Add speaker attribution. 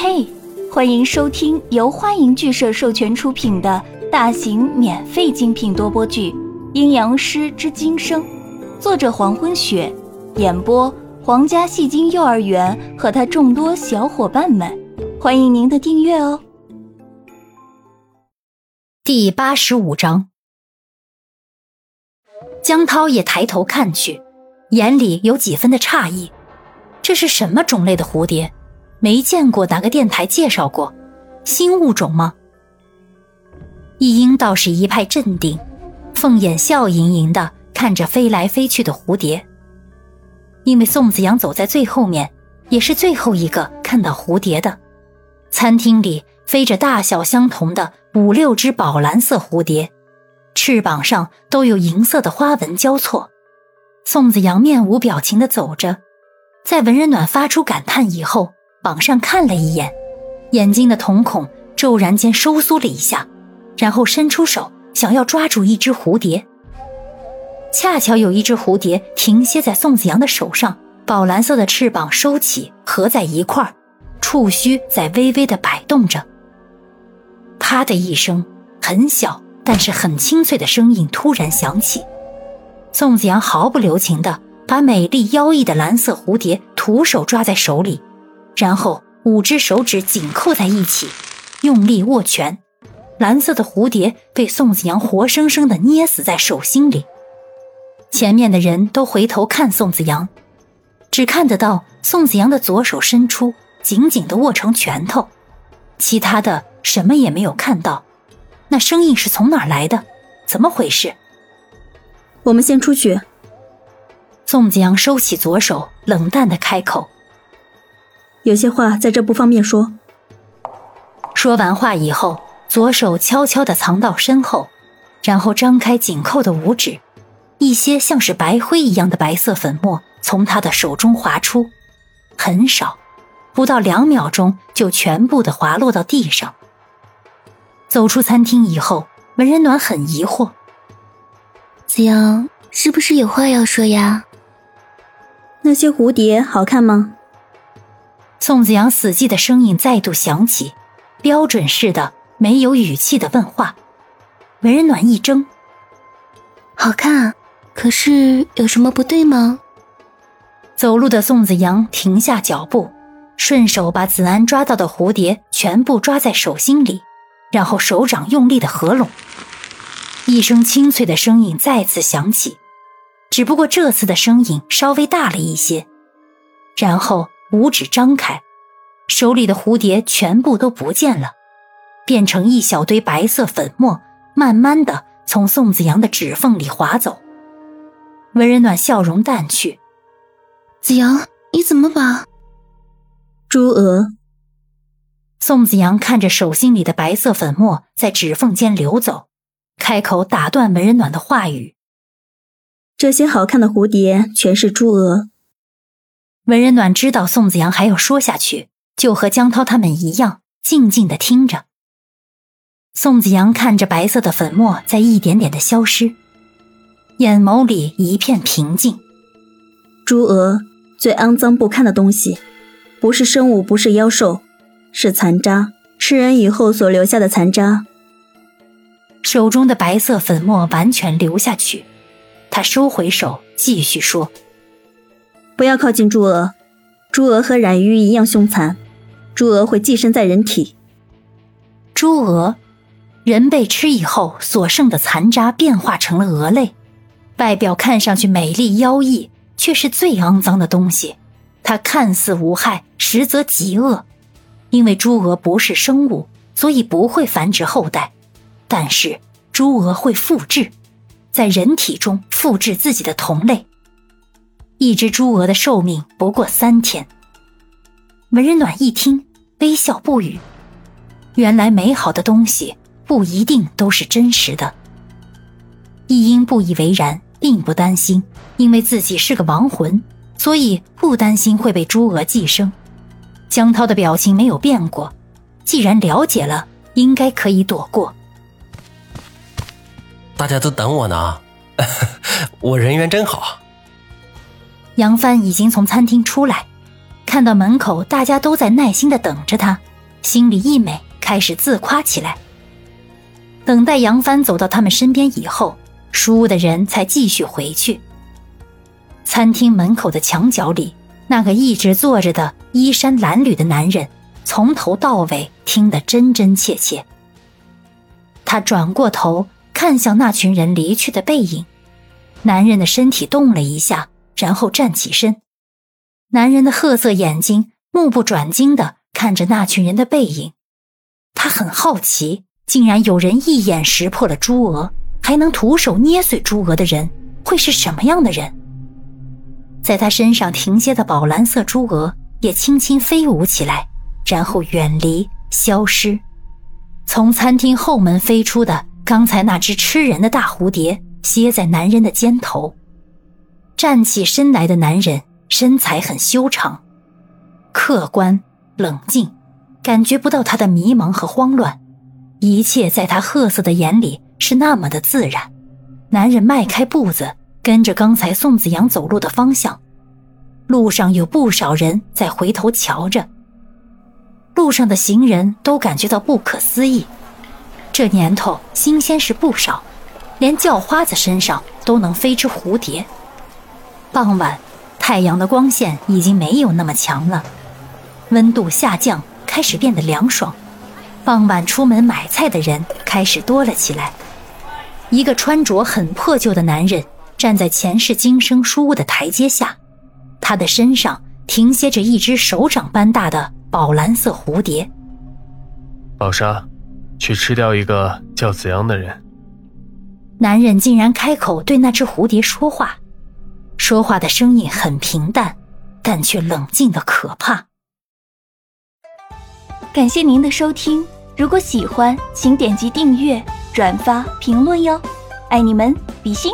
Speaker 1: 嘿，欢迎收听由欢迎剧社授权出品的大型免费精品多播剧《阴阳师之今生》，作者黄昏雪，演播皇家戏精幼儿园和他众多小伙伴们，欢迎您的订阅哦。
Speaker 2: 第八十五章，江涛也抬头看去，眼里有几分的诧异，这是什么种类的蝴蝶？没见过哪个电台介绍过，新物种吗？一英倒是一派镇定，凤眼笑盈盈的看着飞来飞去的蝴蝶。因为宋子阳走在最后面，也是最后一个看到蝴蝶的。餐厅里飞着大小相同的五六只宝蓝色蝴蝶，翅膀上都有银色的花纹交错。宋子阳面无表情的走着，在文人暖发出感叹以后。往上看了一眼，眼睛的瞳孔骤然间收缩了一下，然后伸出手想要抓住一只蝴蝶。恰巧有一只蝴蝶停歇在宋子阳的手上，宝蓝色的翅膀收起合在一块儿，触须在微微的摆动着。啪的一声，很小但是很清脆的声音突然响起。宋子阳毫不留情的把美丽妖异的蓝色蝴蝶徒手抓在手里。然后五只手指紧扣在一起，用力握拳，蓝色的蝴蝶被宋子阳活生生的捏死在手心里。前面的人都回头看宋子阳，只看得到宋子阳的左手伸出，紧紧的握成拳头，其他的什么也没有看到。那声音是从哪儿来的？怎么回事？
Speaker 3: 我们先出去。
Speaker 2: 宋子阳收起左手，冷淡的开口。
Speaker 3: 有些话在这不方便说。
Speaker 2: 说完话以后，左手悄悄地藏到身后，然后张开紧扣的五指，一些像是白灰一样的白色粉末从他的手中滑出，很少，不到两秒钟就全部的滑落到地上。走出餐厅以后，文人暖很疑惑：“
Speaker 4: 子阳是不是有话要说呀？
Speaker 3: 那些蝴蝶好看吗？”
Speaker 2: 宋子阳死寂的声音再度响起，标准式的没有语气的问话。文人暖一怔：“
Speaker 4: 好看，可是有什么不对吗？”
Speaker 2: 走路的宋子阳停下脚步，顺手把子安抓到的蝴蝶全部抓在手心里，然后手掌用力的合拢。一声清脆的声音再次响起，只不过这次的声音稍微大了一些，然后。五指张开，手里的蝴蝶全部都不见了，变成一小堆白色粉末，慢慢的从宋子阳的指缝里滑走。文人暖笑容淡去，
Speaker 4: 子阳，你怎么把
Speaker 3: 朱娥？
Speaker 2: 宋子阳看着手心里的白色粉末在指缝间流走，开口打断文人暖的话语：“
Speaker 3: 这些好看的蝴蝶全是朱娥。”
Speaker 2: 文人暖知道宋子阳还要说下去，就和江涛他们一样，静静的听着。宋子阳看着白色的粉末在一点点的消失，眼眸里一片平静。
Speaker 3: 朱娥最肮脏不堪的东西，不是生物，不是妖兽，是残渣，吃人以后所留下的残渣。
Speaker 2: 手中的白色粉末完全流下去，他收回手，继续说。
Speaker 3: 不要靠近朱娥，朱娥和染鱼一样凶残，朱娥会寄生在人体。
Speaker 2: 朱娥，人被吃以后所剩的残渣变化成了蛾类，外表看上去美丽妖异，却是最肮脏的东西。它看似无害，实则极恶。因为朱娥不是生物，所以不会繁殖后代，但是朱娥会复制，在人体中复制自己的同类。一只朱鹅的寿命不过三天。文人暖一听，微笑不语。原来美好的东西不一定都是真实的。一英不以为然，并不担心，因为自己是个亡魂，所以不担心会被朱娥寄生。江涛的表情没有变过，既然了解了，应该可以躲过。
Speaker 5: 大家都等我呢，我人缘真好。
Speaker 2: 杨帆已经从餐厅出来，看到门口大家都在耐心的等着他，心里一美，开始自夸起来。等待杨帆走到他们身边以后，书屋的人才继续回去。餐厅门口的墙角里，那个一直坐着的衣衫褴褛的男人，从头到尾听得真真切切。他转过头看向那群人离去的背影，男人的身体动了一下，然后站起身。男人的褐色眼睛目不转睛地看着那群人的背影，他很好奇，竟然有人一眼识破了朱娥，还能徒手捏碎朱娥的人会是什么样的人？在他身上停歇的宝蓝色朱娥也轻轻飞舞起来，然后远离，消失。从餐厅后门飞出的刚才那只吃人的大蝴蝶，歇在男人的肩头。站起身来的男人身材很修长，客观冷静，感觉不到他的迷茫和慌乱，一切在他褐色的眼里是那么的自然。男人迈开步子，跟着刚才宋子阳走路的方向，路上有不少人在回头瞧着。路上的行人都感觉到不可思议，这年头新鲜事不少，连叫花子身上都能飞只蝴蝶。傍晚，太阳的光线已经没有那么强了，温度下降，开始变得凉爽。傍晚出门买菜的人开始多了起来。一个穿着很破旧的男人站在前世今生书屋的台阶下，他的身上停歇着一只手掌般大的。宝蓝色蝴蝶，
Speaker 5: 宝莎，去吃掉一个叫子阳的人。
Speaker 2: 男人竟然开口对那只蝴蝶说话，说话的声音很平淡，但却冷静的可怕。
Speaker 1: 感谢您的收听，如果喜欢，请点击订阅、转发、评论哟，爱你们，比心。